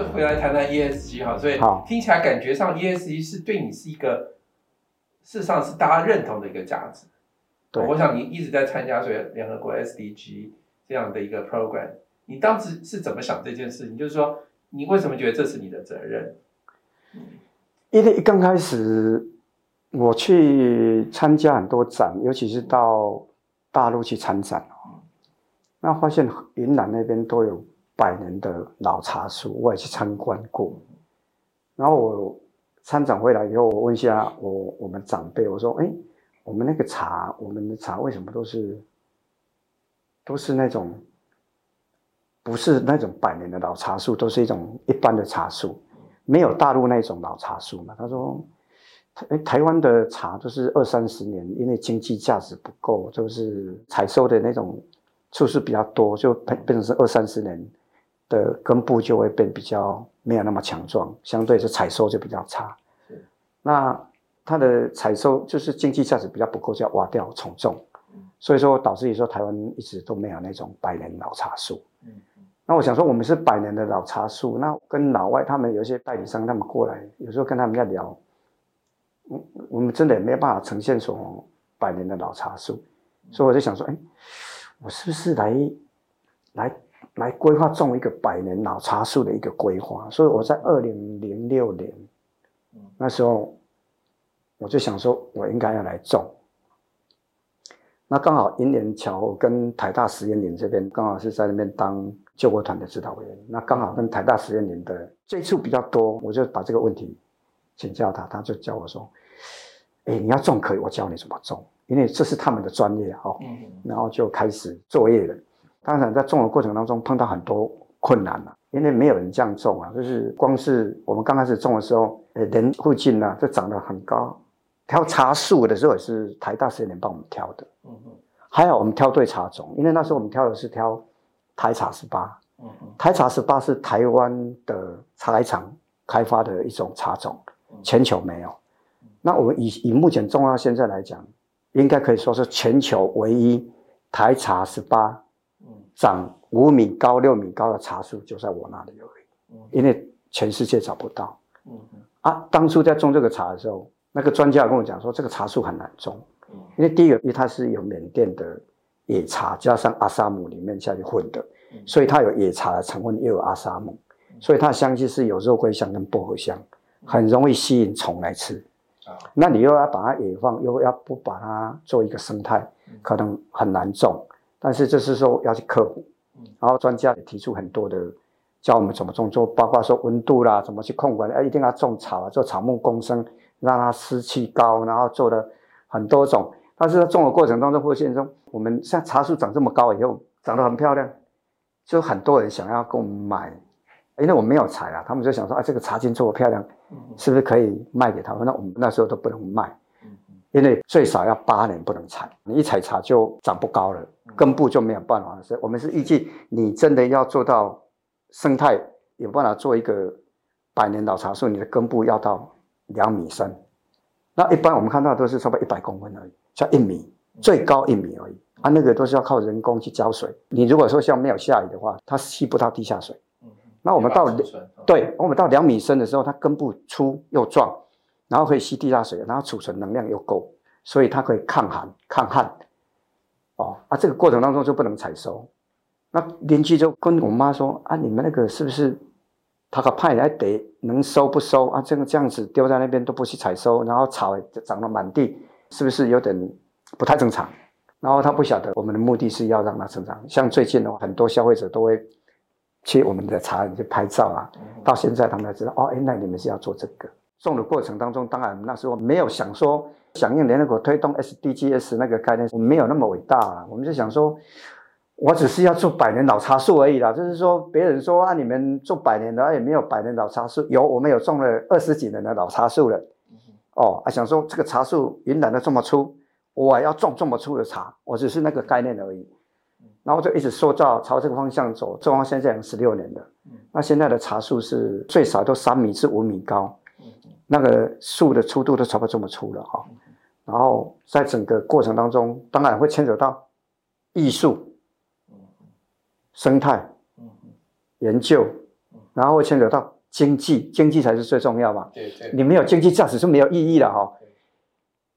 就回来谈谈 ESG 哈，所以好听起来感觉上 ESG 是对你是一个，事实上是大家认同的一个价值。对我想你一直在参加所以联合国 SDG 这样的一个 program，你当时是怎么想这件事情？就是说，你为什么觉得这是你的责任？因为一刚开始我去参加很多展，尤其是到大陆去参展哦，那发现云南那边都有百年的老茶树，我也去参观过。然后我参展回来以后，我问一下我我们长辈，我说：“哎，我们那个茶，我们的茶为什么都是都是那种不是那种百年的老茶树，都是一种一般的茶树？”没有大陆那种老茶树嘛？他说，台台湾的茶都是二三十年，因为经济价值不够，就是采收的那种次数比较多，就变变成是二三十年的根部就会变比较没有那么强壮，相对是采收就比较差。那它的采收就是经济价值比较不够，就要挖掉重种，所以说导致于说台湾一直都没有那种百年老茶树。那我想说，我们是百年的老茶树，那跟老外他们有一些代理商他们过来，有时候跟他们在聊，我我们真的也没有办法呈现出百年的老茶树，所以我就想说，哎，我是不是来来来规划种一个百年老茶树的一个规划？所以我在二零零六年那时候，我就想说，我应该要来种。那刚好银联桥跟台大实验林这边刚好是在那边当救国团的指导委员，那刚好跟台大实验林的接触比较多，我就把这个问题请教他，他就教我说：“哎，你要种可以，我教你怎么种，因为这是他们的专业哦。”然后就开始作业了。当然在种的过程当中碰到很多困难了，因为没有人这样种啊，就是光是我们刚开始种的时候，呃，人附近呢就长得很高。挑茶树的时候也是台大实验林帮我们挑的，嗯嗯，还好我们挑对茶种，因为那时候我们挑的是挑台茶十八，嗯嗯，台茶十八是台湾的茶来厂开发的一种茶种，全球没有。那我们以以目前种到现在来讲，应该可以说是全球唯一台茶十八，长五米高、六米高的茶树就在我那里而已，因为全世界找不到。啊，当初在种这个茶的时候。那个专家跟我讲说，这个茶树很难种，因为第一个，因为它是有缅甸的野茶加上阿萨姆里面下去混的，所以它有野茶的成分，又有阿萨姆，所以它的香气是有肉桂香跟薄荷香，很容易吸引虫来吃。那你又要把它野放，又要不把它做一个生态，可能很难种。但是这是说要去克服，然后专家也提出很多的教我们怎么种，做包括说温度啦，怎么去控管，哎，一定要种草啊，做草木共生。让它湿气高，然后做了很多种，但是在种的过程当中发现说，我们像茶树长这么高以后，长得很漂亮，就很多人想要跟我们买，因为我没有采啊，他们就想说，啊，这个茶茎做的漂亮，是不是可以卖给他们？那我们那时候都不能卖，因为最少要八年不能采，你一采茶就长不高了，根部就没有办法。所以我们是预计你真的要做到生态有办法做一个百年老茶树，你的根部要到。两米深，那一般我们看到都是差不多一百公分而已，像一米，最高一米而已。啊，那个都是要靠人工去浇水。你如果说像没有下雨的话，它吸不到地下水。那我们到对，我们到两米深的时候，它根部粗又壮，然后可以吸地下水，然后储存能量又够，所以它可以抗寒抗旱。哦，啊，这个过程当中就不能采收。那邻居就跟我妈说：“啊，你们那个是不是？”他个派来得能收不收啊？这个这样子丢在那边都不去采收，然后草长了满地，是不是有点不太正常？然后他不晓得我们的目的是要让它成长。像最近的话，很多消费者都会去我们的茶园去拍照啊。到现在他们才知道哦，原来你们是要做这个种的过程当中，当然那时候没有想说响应联合国推动 SDGs 那个概念，我们没有那么伟大啊。我们就想说。我只是要做百年老茶树而已啦，就是说别人说啊，你们做百年的也没有百年老茶树，有我们有种了二十几年的老茶树了。哦，啊想说这个茶树云南的这么粗，我要种这么粗的茶，我只是那个概念而已。然后就一直塑造朝这个方向走，种到现在十六年的。那现在的茶树是最少都三米至五米高，那个树的粗度都差不多这么粗了哈。然后在整个过程当中，当然会牵扯到艺术。生态研究，然然后会牵扯到经济，经济才是最重要嘛。对对，你没有经济价值是没有意义的哈、对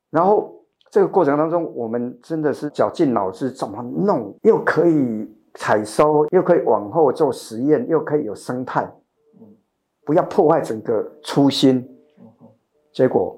然后这个过程当中，我们真的是绞尽脑汁怎么弄，又可以采收，又可以往后做实验，又可以有生态，嗯不要破坏整个初心。结果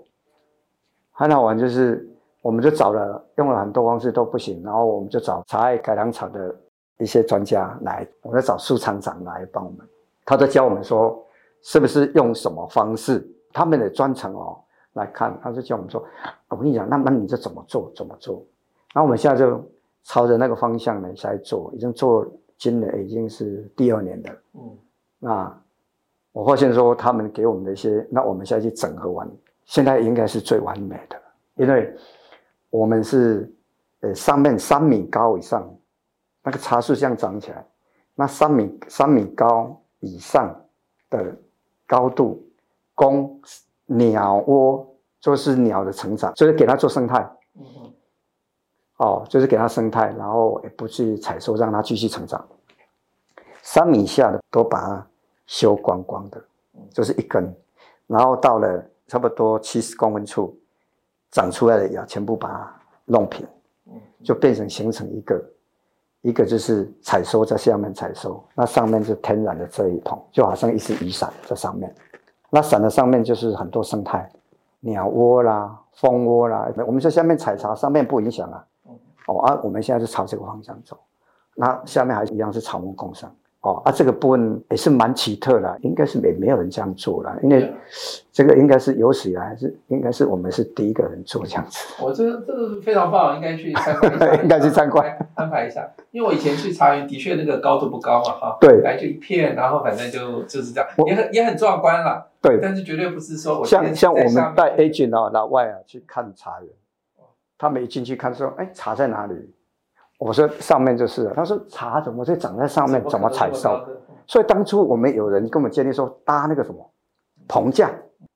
很好玩，就是我们就找了用了很多方式都不行，然后我们就找茶叶改良厂的一些专家来，我们找苏厂长来帮我们，他就教我们说是不是用什么方式，他们的专程哦来看，他就教我们说，我跟你讲，那么你就怎么做怎么做，然后我们现在就朝着那个方向呢在做，已经做今年已经是第二年的。嗯那我发现说他们给我们的一些，那我们现在去整合完，现在应该是最完美的，因为我们是呃上面三米高以上，那个茶树这样长起来，那三米三米高以上的高度供鸟窝，就是鸟的成长，就是给它做生态。哦，就是给它生态，然后也不去采收，让它继续成长。三米以下的都把它修光光的，就是一根，然后到了差不多七十公分处，长出来的芽全部把它弄平，嗯就变成形成一个，一个就是采收在下面采收，那上面就天然的这一棚，就好像一只雨伞在上面，那伞的上面就是很多生态，鸟窝啦、蜂窝啦，我们在下面采茶，上面不影响啊。哦啊，我们现在是朝这个方向走，那下面还是一样是草木共生。哦啊，这个部分也是蛮奇特的，应该是没没有人这样做了，因为这个应该是有史以来是应该是我们是第一个人做这样子。我这这个非常棒，应该去参观一下，应该去参观 安排一下。因为我以前去茶园，的确那个高度不高嘛，哈，对来就一片，然后反正就就是这样，也很也很壮观啦。对，但是绝对不是说我像像我们带 agent 啊，老外啊去看茶园，他们一进去看说，哎，茶在哪里？我说上面就是了。他说茶怎么会长在上面？怎么采收？所以当初我们有人跟我们建议说，搭那个什么棚架，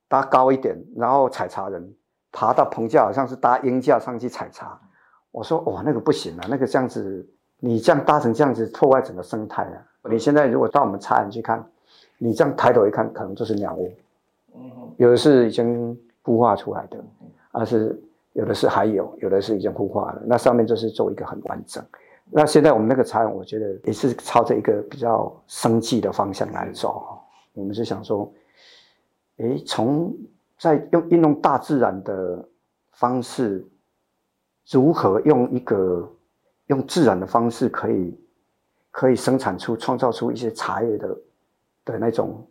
搭高一点，然后采茶人爬到棚架，好像是搭鹰架上去采茶。我说哇，那个不行啊，那个这样子，你这样搭成这样子，破坏整个生态啊。你现在如果到我们茶园去看，你这样抬头一看，可能就是鸟屋，嗯有的是已经孵化出来的，而是有的是还有，有的是已经孵化了。那上面就是做一个很完整。那现在我们那个茶园，我觉得也是朝着一个比较生计的方向来走。我们是想说，诶，从在用运用大自然的方式，如何用一个用自然的方式可以可以生产出创造出一些茶叶的的那种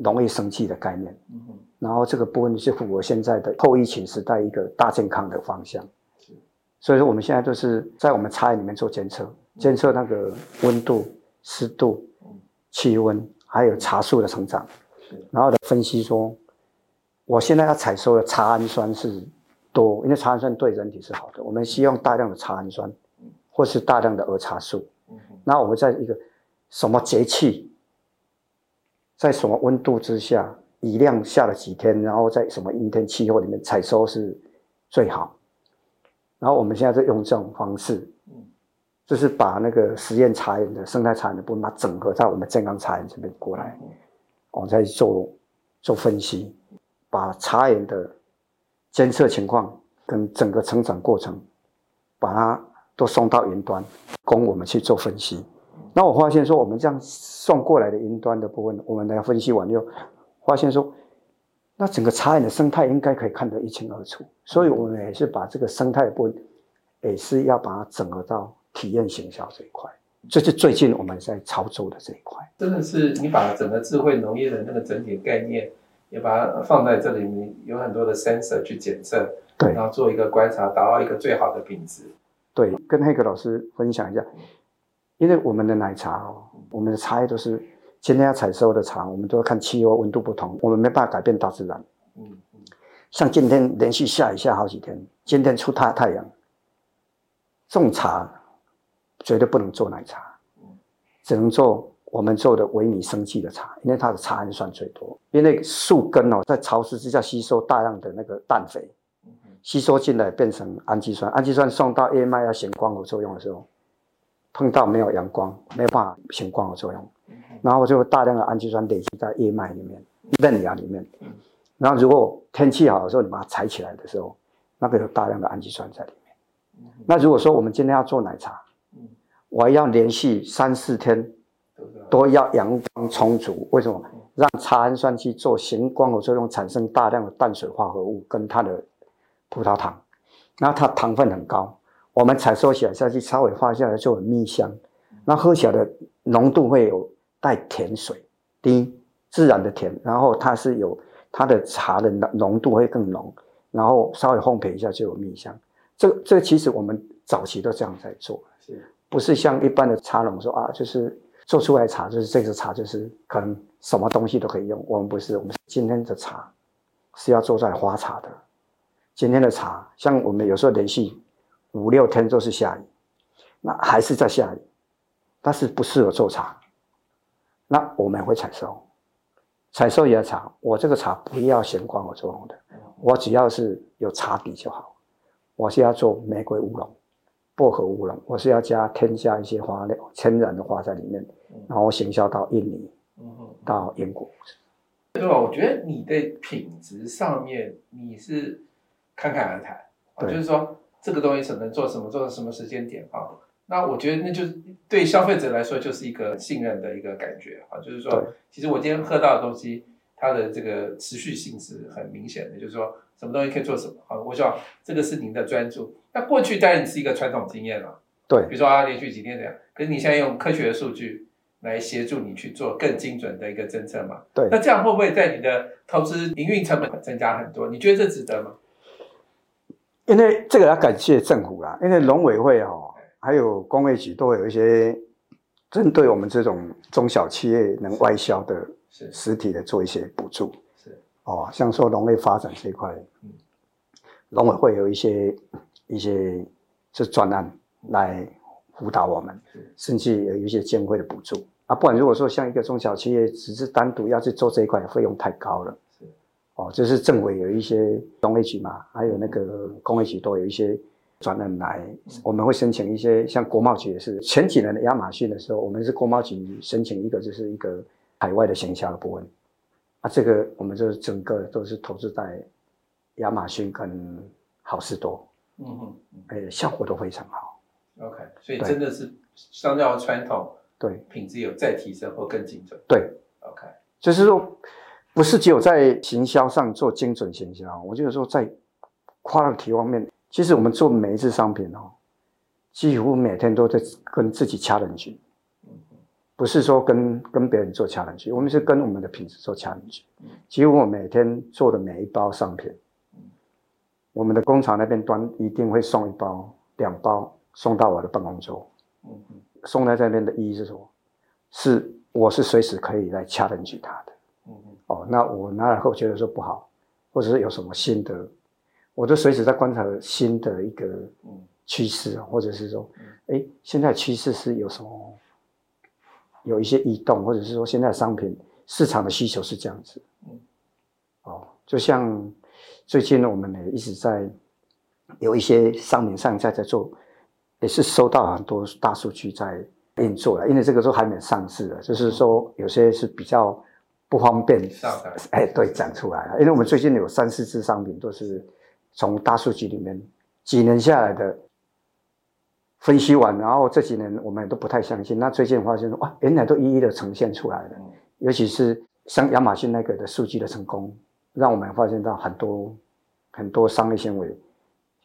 农业生计的概念。嗯。然后这个部分是符合现在的后疫情时代一个大健康的方向。是。所以说我们现在都是在我们茶叶里面做监测，监测那个温度、湿度嗯、气温，还有茶树的成长，是。然后的分析说，我现在要采收的茶氨酸是多，因为茶氨酸对人体是好的，我们希望大量的茶氨酸，或是大量的儿茶素。那我们在一个什么节气，在什么温度之下，雨量下了几天，然后在什么阴天气候里面采收是最好。然后我们现在在用这种方式，就是把那个实验茶园的生态茶园的部分，把它整合在我们健康茶园这边过来，我再做做分析，把茶园的监测情况跟整个成长过程，把它都送到云端，供我们去做分析。那我发现说，我们这样送过来的云端的部分，我们来分析完以后，发现说，那整个茶园的生态应该可以看得一清二楚。所以我们也是把这个生态的部分，也是要把它整合到体验行销这一块。这是最近我们在操作的这一块。真的是你把整个智慧农业的那个整体概念，也把它放在这里面，有很多的 sensor 去检测，对然后做一个观察，达到一个最好的品质。对，跟黑格老师分享一下，因为我们的奶茶哦，我们的茶叶都是今天要采收的茶，我们都要看气候温度不同，我们没办法改变大自然。嗯像今天连续下雨下好几天，今天出大太阳，种茶绝对不能做奶茶，只能做我们做的维尼生技的茶，因为它的茶氨酸最多。因为树根哦，在潮湿之下吸收大量的那个氮肥，吸收进来变成氨基酸，氨基酸送到叶脉要显光合作用的时候，碰到没有阳光，没有办法显光合作用，然后就有大量的氨基酸累积在叶脉里面、嫩芽里面。然后如果天气好的时候，你把它采起来的时候，那个有大量的氨基酸在里面。那如果说我们今天要做奶茶，我要连续三四天都要阳光充足，为什么？让茶氨酸去做行光合作用，产生大量的淡水化合物跟它的葡萄糖，然后它糖分很高，我们采收起来下去稍微发下来就很蜜香，那喝起来的浓度会有带甜水，第一自然的甜，然后它是有它的茶的浓度会更浓，然后稍微烘焙一下就有蜜香。这这其实我们早期都这样在做，是不是像一般的茶农说啊，就是做出来茶就是这个茶就是可能。什么东西都可以用，我们不是，我们今天的茶是要做在花茶的。今天的茶，像我们有时候连续五六天都是下雨，那还是在下雨，但是不适合做茶。那我们会采收，采收也茶，我这个茶不要显光合作用的，我只要是有茶底就好。我是要做玫瑰乌龙、薄荷乌龙，我是要加添加一些花料、天然的花在里面，然后行销到印尼。到英国，对吧？我觉得你的品质上面你是侃侃而谈，就是说这个东西只能做什么，做到什么时间点啊？那我觉得那就是对消费者来说就是一个信任的一个感觉啊，就是说，其实我今天喝到的东西，它的这个持续性是很明显的，就是说什么东西可以做什么啊？我想这个是您的专注。那过去当然是一个传统经验了，对，比如说啊，连续几天这样，可是你现在用科学的数据。来协助你去做更精准的一个侦测嘛？对。那这样会不会在你的投资营运成本增加很多？你觉得这值得吗？因为这个要感谢政府啦，因为农委会哦，还有工业局都会有一些针对我们这种中小企业能外销的实体的做一些补助。是。哦，像说农业发展这一块，嗯，农委会有一些一些这专案来。辅导我们，甚至有一些监会的补助啊。不然如果说像一个中小企业，只是单独要去做这一块，费用太高了。是哦，就是政委有一些农业局嘛，还有那个工业局都有一些转人来，我们会申请一些，像国贸局也是前几年的亚马逊的时候，我们是国贸局申请一个，就是一个海外的行销的部分啊。这个我们就是整个都是投资在亚马逊跟好事多，嗯嗯，哎，效果都非常好。OK，所以真的是相较传统，对品质有再提升或更精准。对，OK，就是说不是只有在行销上做精准行销，我就是说在 quality 方面，其实我们做每一次商品哦，几乎每天都在跟自己掐人去，不是说跟跟别人做掐人去，我们是跟我们的品质做掐人去。几乎我每天做的每一包商品，我们的工厂那边端一定会送一包、两包。送到我的办公桌，送在这边的意义是什么？是我是随时可以来掐人去它的，哦，那我拿来后觉得说不好，或者是有什么新的，我就随时在观察新的一个趋势啊，或者是说，哎，现在趋势是有什么，有一些异动，或者是说现在商品市场的需求是这样子，嗯，哦，就像最近我们也一直在有一些商品上在在做。也是收到很多大数据在运作了，因为这个时候还没上市的，就是说有些是比较不方便，哎，对，讲出来了。因为我们最近有三四支商品都是从大数据里面几年下来的分析完，然后这几年我们都不太相信，那最近发现说哇，原来都一一的呈现出来了。尤其是像亚马逊那个的数据的成功，让我们发现到很多很多商业行为，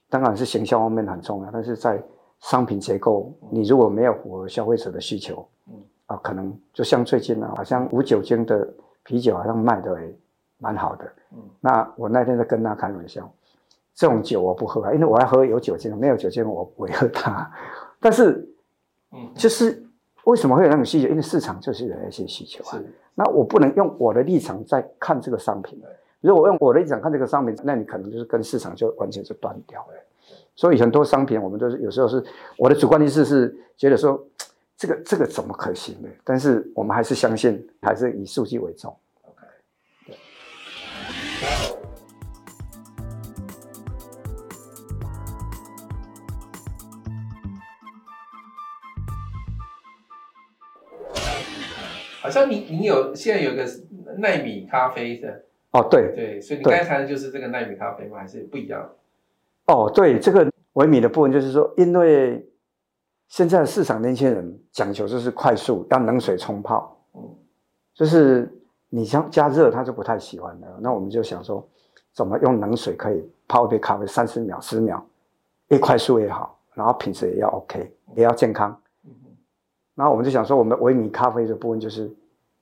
当然是形销方面很重要，但是在商品结构，你如果没有符合消费者的需求，嗯啊，可能就像最近呢，好像无酒精的啤酒好像卖的也蛮好的，嗯，那我那天在跟他开玩笑，这种酒我不喝啊，因为我要喝有酒精的，没有酒精我不会喝它。但是，嗯，就是为什么会有那种需求？因为市场就是有那些需求啊。那我不能用我的立场在看这个商品如果用我的立场看这个商品，那你可能就是跟市场就完全是断掉了。所以很多商品，我们都是有时候是我的主观意识是觉得说，这个这个怎么可行呢？但是我们还是相信，还是以数据为重。好像你你有现在有个奈米咖啡的哦，对对，所以你对刚才谈的就是这个奈米咖啡吗？还是不一样？哦，对，这个微米的部分就是说，因为现在的市场年轻人讲求就是快速，要冷水冲泡，嗯就是你像加热，他就不太喜欢了。那我们就想说，怎么用冷水可以泡一杯咖啡三十秒、十秒，越快速越好，然后品质也要 OK，也要健康。嗯然后我们就想说，我们微米咖啡的部分就是，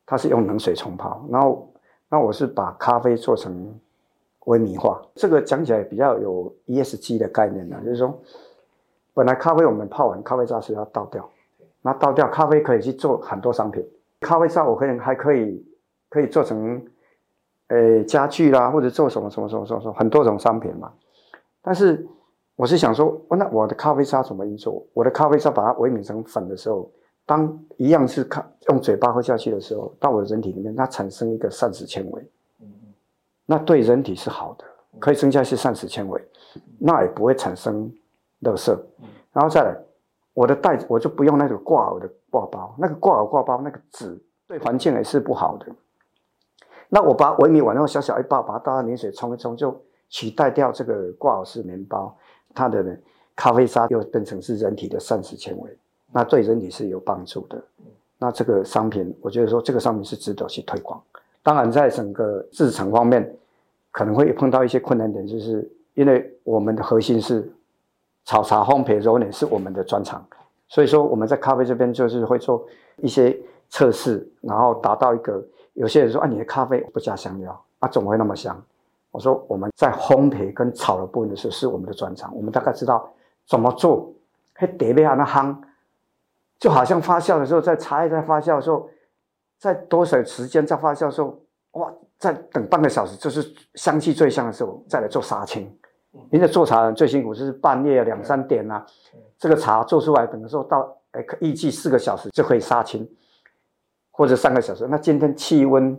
它是用冷水冲泡，然后那我是把咖啡做成微米化，这个讲起来比较有 ESG 的概念呢，就是说，本来咖啡我们泡完咖啡渣是要倒掉，那倒掉咖啡可以去做很多商品，咖啡渣我可能还可以可以做成，呃家具啦，或者做什么什么什么什么很多种商品嘛，但是我是想说，那我的咖啡渣怎么运作？我的咖啡渣把它微米成粉的时候。当一样是看用嘴巴喝下去的时候，到我的人体里面，它产生一个膳食纤维，那对人体是好的，可以增加一些膳食纤维，那也不会产生垃圾。然后再来，我的袋子我就不用那个挂耳的挂包，那个挂耳挂包那个纸对环境也是不好的。那我把微米碗然后小小一包，把它倒到冷水冲一冲，就取代掉这个挂耳式棉包，它的咖啡渣又变成是人体的膳食纤维。那对人体是有帮助的。那这个商品，我觉得说这个商品是值得去推广。当然，在整个制成方面，可能会碰到一些困难点，就是因为我们的核心是炒茶、烘焙、揉捻是我们的专长，所以说我们在咖啡这边就是会做一些测试，然后达到一个有些人说啊，你的咖啡不加香料啊，怎么会那么香？我说我们在烘焙跟炒的部分的时候是我们的专长，我们大概知道怎么做，还得要那夯。就好像发酵的时候，在茶叶在发酵的时候，在多少时间在发酵的时候，哇，在等半个小时，就是香气最香的时候，再来做杀青。因为做茶人最辛苦就是半夜两三点啊，这个茶做出来，等的时候到哎，预计四个小时就可以杀青，或者三个小时。那今天气温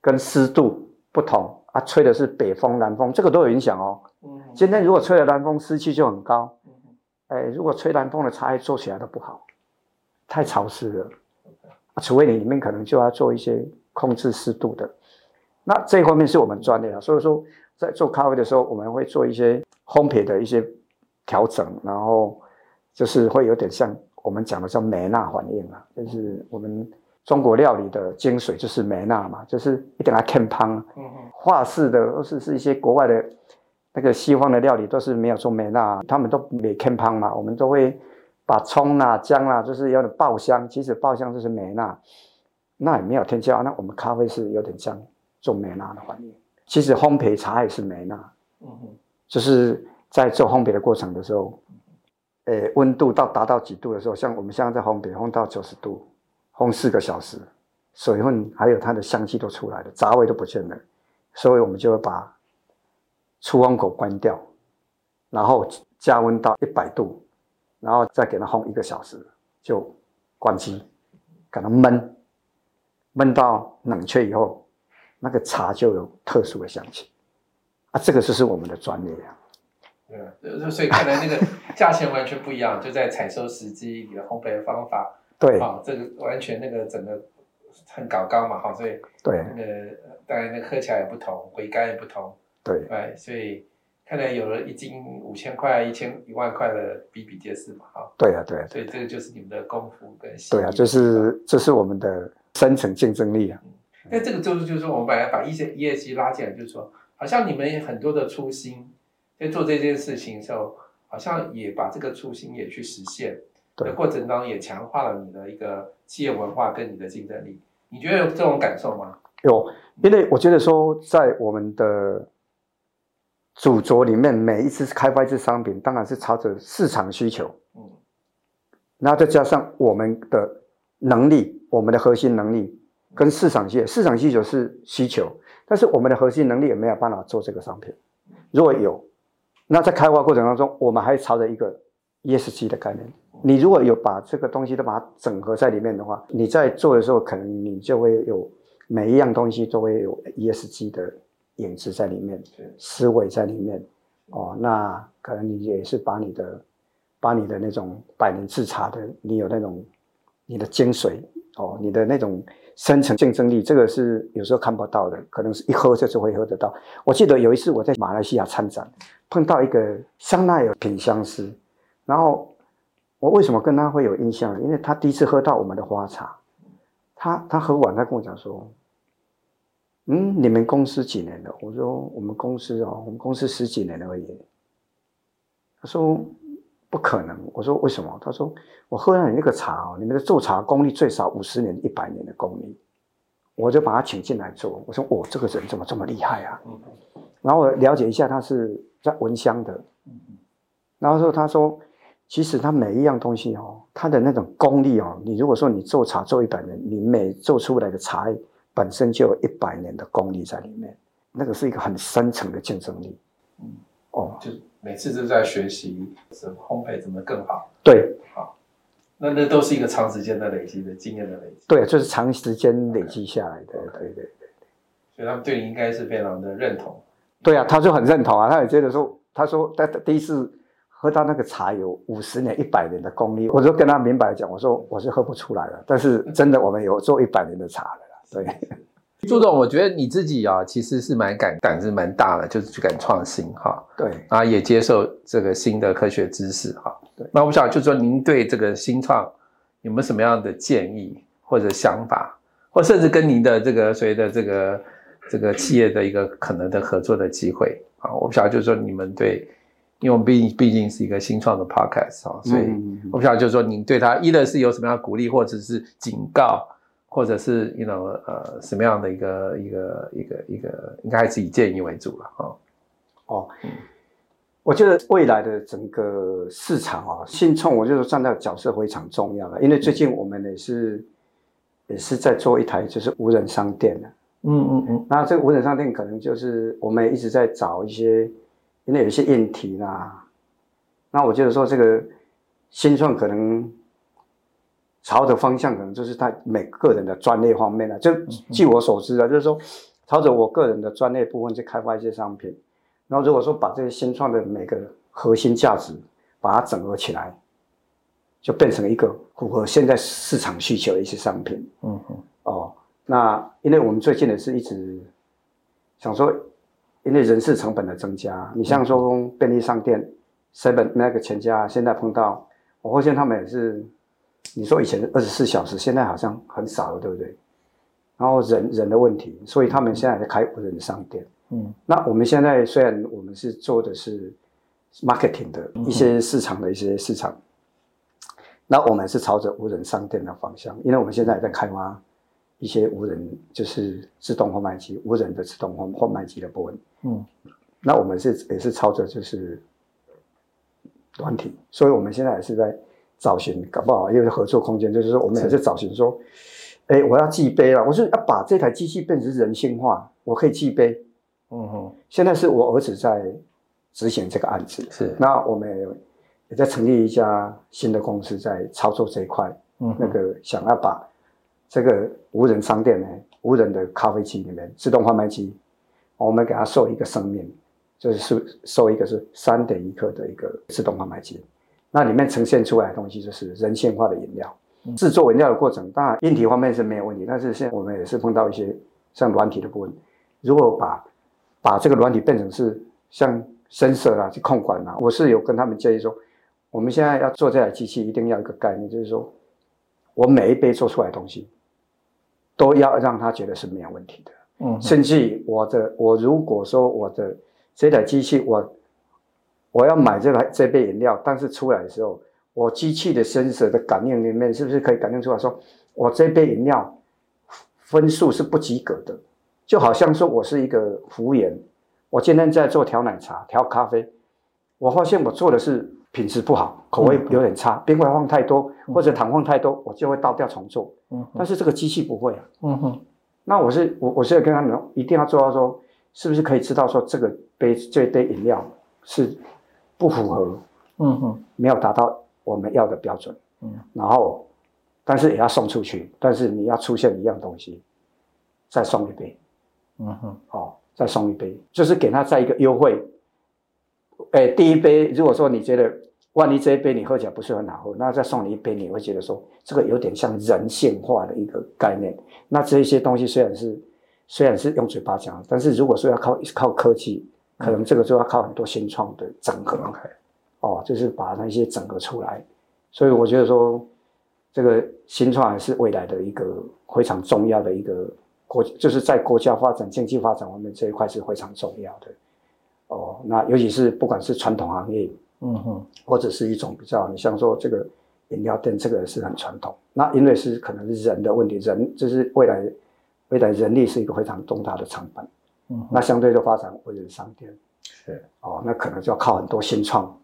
跟湿度不同啊，吹的是北风南风，这个都有影响哦。嗯今天如果吹了南风，湿气就很高。哎，如果吹南风的茶叶做起来都不好。太潮湿了，除非你里面可能就要做一些控制湿度的，那这一方面是我们专业啊，所以说在做咖啡的时候，我们会做一些烘焙的一些调整，然后就是会有点像我们讲的叫梅纳反应啊，就是我们中国料理的精髓就是梅纳嘛，就是一定要看汤，化式的或是是一些国外的那个西方的料理都是没有做梅纳，他们都没看汤嘛，我们都会。把葱啊、姜啊，就是有点爆香。其实爆香就是梅纳，那也没有添加。那我们咖啡是有点像做梅纳的反应。其实烘焙茶也是梅纳，嗯，就是在做烘焙的过程的时候，呃，温度到达到几度的时候，像我们现在在烘焙，烘到九十度，烘四个小时，水分还有它的香气都出来了，杂味都不见了，所以我们就会把出风口关掉，然后加温到一百度。然后再给它烘一个小时，就关机，给它焖，焖到冷却以后，那个茶就有特殊的香气，啊，这个就是我们的专业啊。对，所以看来那个价钱完全不一样，就在采收时机、你的烘焙的方法，对，啊，这个完全那个整个很搞高嘛，哈，所以对，那个当然那个喝起来也不同，回甘也不同，对，哎，所以。看来有了一斤五千块、一千一万块的比比皆是嘛，哈。对啊，对啊。所以这个就是你们的功夫跟。对啊，这是这是我们的深层竞争力啊。那这个就是就是说，我们本来把一些 ESG 拉进来，就是说，好像你们很多的初心在做这件事情的时候，好像也把这个初心也去实现。的过程当中也强化了你的一个企业文化跟你的竞争力。你觉得有这种感受吗？有，因为我觉得说在我们的。主轴里面每一次开发一次商品，当然是朝着市场需求，嗯，然后再加上我们的能力，我们的核心能力跟市场需求，市场需求是需求，但是我们的核心能力也没有办法做这个商品。如果有，那在开发过程当中，我们还朝着一个 ESG 的概念。你如果有把这个东西都把它整合在里面的话，你在做的时候，可能你就会有每一样东西都会有 ESG 的。影子在里面，思维在里面，哦，那可能你也是把你的，把你的那种百年制茶的，你有那种你的精髓，哦，你的那种深层竞争力，这个是有时候看不到的，可能是一喝就是会喝得到。我记得有一次我在马来西亚参展，碰到一个香奈儿品香师，然后我为什么跟他会有印象？因为他第一次喝到我们的花茶，他他喝完，他跟我讲说：“嗯，你们公司几年了？”我说：“我们公司哦，我们公司十几年了而已。”他说。不可能，我说为什么？他说我喝了你那个茶哦，你们的做茶功力最少五十年、一百年的功力，我就把他请进来做。我说我这个人怎么这么厉害啊？然后我了解一下，他是在闻香的。然后说他说，其实他每一样东西哦，他的那种功力哦，你如果说你做茶做一百年，你每做出来的茶本身就有一百年的功力在里面，那个是一个很深层的竞争力。嗯，哦，就。每次都在学习怎么烘焙怎么更好。对，好，那那都是一个长时间的累积的经验的累积。对，就是长时间累积下来的。对对对所以他们对你应该是非常的认同。对啊，他就很认同啊，他也觉得说，他说他第一次喝到那个茶有五十年、一百年的功力，我就跟他明白讲，我说我是喝不出来了，但是真的我们有做一百年的茶了，对。朱总，我觉得你自己啊，其实是蛮敢胆子蛮大的，就是去敢创新哈。对，啊，也接受这个新的科学知识哈。对，那我想就说您对这个新创有没有什么样的建议或者想法，或甚至跟您的这个所谓的这个这个企业的一个可能的合作的机会啊？我不晓得就是说你们对，因为我们毕毕竟是一个新创的 podcast 啊，所以我不晓得就是说您对他一的是有什么样的鼓励或者是警告。或者是，you know，呃，什么样的一个一个一个一个，应该还是以建议为主了啊。哦，我觉得未来的整个市场啊，新创，我就是站在角色非常重要的，因为最近我们也是也是在做一台就是无人商店的。嗯嗯嗯。那这个无人商店可能就是我们一直在找一些，因为有一些问题啦。那我觉得说这个新创可能。朝着方向可能就是他每个人的专业方面了，就据我所知啊，就是说朝着我个人的专业部分去开发一些商品，然后如果说把这些新创的每个核心价值把它整合起来，就变成一个符合现在市场需求的一些商品。嗯哼。哦，那因为我们最近也是一直想说，因为人事成本的增加，你像说便利商店，seven 那个全家现在碰到，我发现他们也是。你说以前二十四小时，现在好像很少了，对不对？然后人人的问题，所以他们现在在开无人商店。嗯，那我们现在虽然我们是做的是 marketing 的一些市场的一些市场，那我们是朝着无人商店的方向，因为我们现在在开发一些无人，就是自动贩卖机、无人的自动贩贩卖机的部分。嗯，那我们是也是朝着就是软体，所以我们现在也是在。找寻搞不好也有合作空间，就是说我们也是找寻说，哎，我要记杯了，我是要把这台机器变成人性化，我可以记杯。嗯哼，现在是我儿子在执行这个案子，是。那我们也在成立一家新的公司，在操作这一块。嗯，那个想要把这个无人商店呢，无人的咖啡机里面自动贩卖机，我们给它授一个生命，就是授一个是三点一克的一个自动贩卖机。那里面呈现出来的东西就是人性化的饮料，制作饮料的过程，当然硬体方面是没有问题，但是现在我们也是碰到一些像软体的部分，如果把把这个软体变成是像深色啦去控管啦，我是有跟他们建议说，我们现在要做这台机器，一定要一个概念，就是说我每一杯做出来的东西，都要让他觉得是没有问题的，嗯，甚至我的我如果说我的这台机器我。我要买这台这杯饮料，但是出来的时候，我机器的声色的感应里面是不是可以感应出来说，我这杯饮料分数是不及格的？就好像说我是一个服务员，我今天在做调奶茶、调咖啡，我发现我做的是品质不好，口味有点差，冰块放太多或者糖放太多，我就会倒掉重做。嗯，但是这个机器不会啊。嗯哼，那我是我我是要跟他们一定要做到说，是不是可以知道说这个杯这杯饮料是。不符合，嗯哼，没有达到我们要的标准，嗯，然后，但是也要送出去，但是你要出现一样东西，再送一杯，嗯哼，哦，再送一杯，就是给他再一个优惠，哎，第一杯如果说你觉得万一这一杯你喝起来不是很好喝，那再送你一杯，你会觉得说这个有点像人性化的一个概念。那这些东西虽然是虽然是用嘴巴讲，但是如果说要靠靠科技，可能这个就要靠很多新创的整合。哦，就是把那些整合出来。所以我觉得说，这个新创还是未来的一个非常重要的一个国，就是在国家发展、经济发展方面这一块是非常重要的。哦，那尤其是不管是传统行业。嗯哼，或者是一种比较，你像说这个饮料店，这个是很传统。那因为是可能是人的问题，人就是未来未来人力是一个非常重大的成本。嗯，那相对的发展为人商店是。哦，那可能就要靠很多新创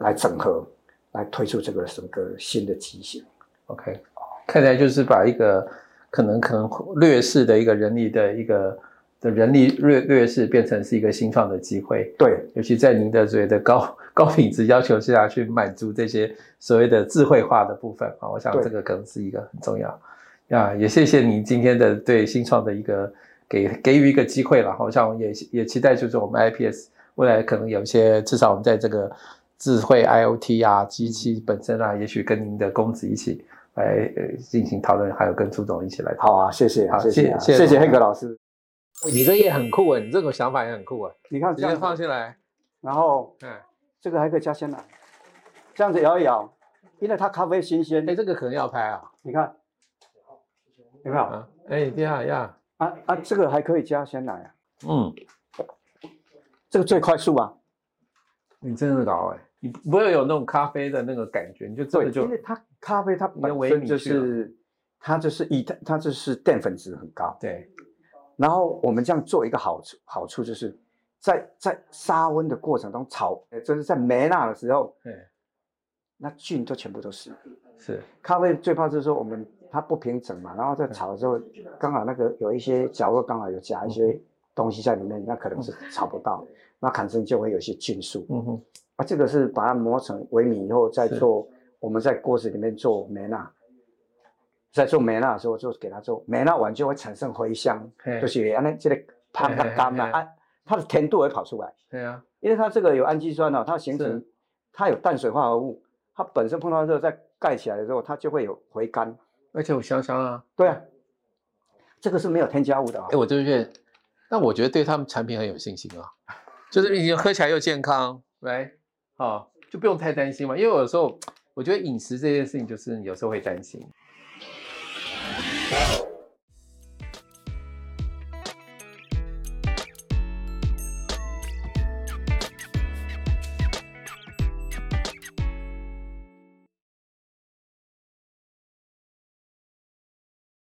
来整合，来推出这个整个新的机型。OK，看起来就是把一个可能可能劣势的一个人力的一个。的人力劣劣势变成是一个新创的机会，对，尤其在您的所谓的高 高品质要求之下去满足这些所谓的智慧化的部分啊，我想这个可能是一个很重要。啊。也谢谢你今天的对新创的一个给给予一个机会了，好像也也期待就是我们 IPS 未来可能有一些至少我们在这个智慧 IOT 啊机器本身啊，也许跟您的公子一起来进行讨论，还有跟朱总一起来。好啊，谢谢，好，谢谢，谢谢黑格老师。你这也很酷啊！你这种想法也很酷啊！你看，直接放进来，然后，嗯，这个还可以加鲜奶，这样子摇一摇，因为它咖啡新鲜。哎，这个可能要拍啊！你看，有没有？啊，哎，这样呀，啊啊，这个还可以加鲜奶啊！嗯，这个最快速啊！你真的搞哎，你不会有那种咖啡的那个感觉，你就这个就因为它咖啡它本身就是它就是以它它就是淀粉质很高，对。然后我们这样做一个好处，好处就是在在杀温的过程中炒，就是在梅纳的时候，对，那菌都全部都是。是咖啡最怕就是说我们它不平整嘛，然后在炒的时候刚好那个有一些角落刚好有夹一些东西在里面，那可能是炒不到，那产生就会有一些菌素。嗯哼，啊，这个是把它磨成微米以后再做，我们在锅子里面做梅纳。在做梅纳的时候，就给它做梅纳完就会产生茴香，就是安那这个它它干嘛啊？它的甜度会跑出来。对啊，因为它这个有氨基酸哦，它形成它有淡水化合物，它本身碰到热再盖起来的时候，它就会有回甘，而且有香香啊。对啊，这个是没有添加物的啊。哎，我这边，那我觉得对他们产品很有信心啊，就是已经喝起来又健康，来，好，就不用太担心嘛。因为有时候我觉得饮食这件事情，就是有时候会担心。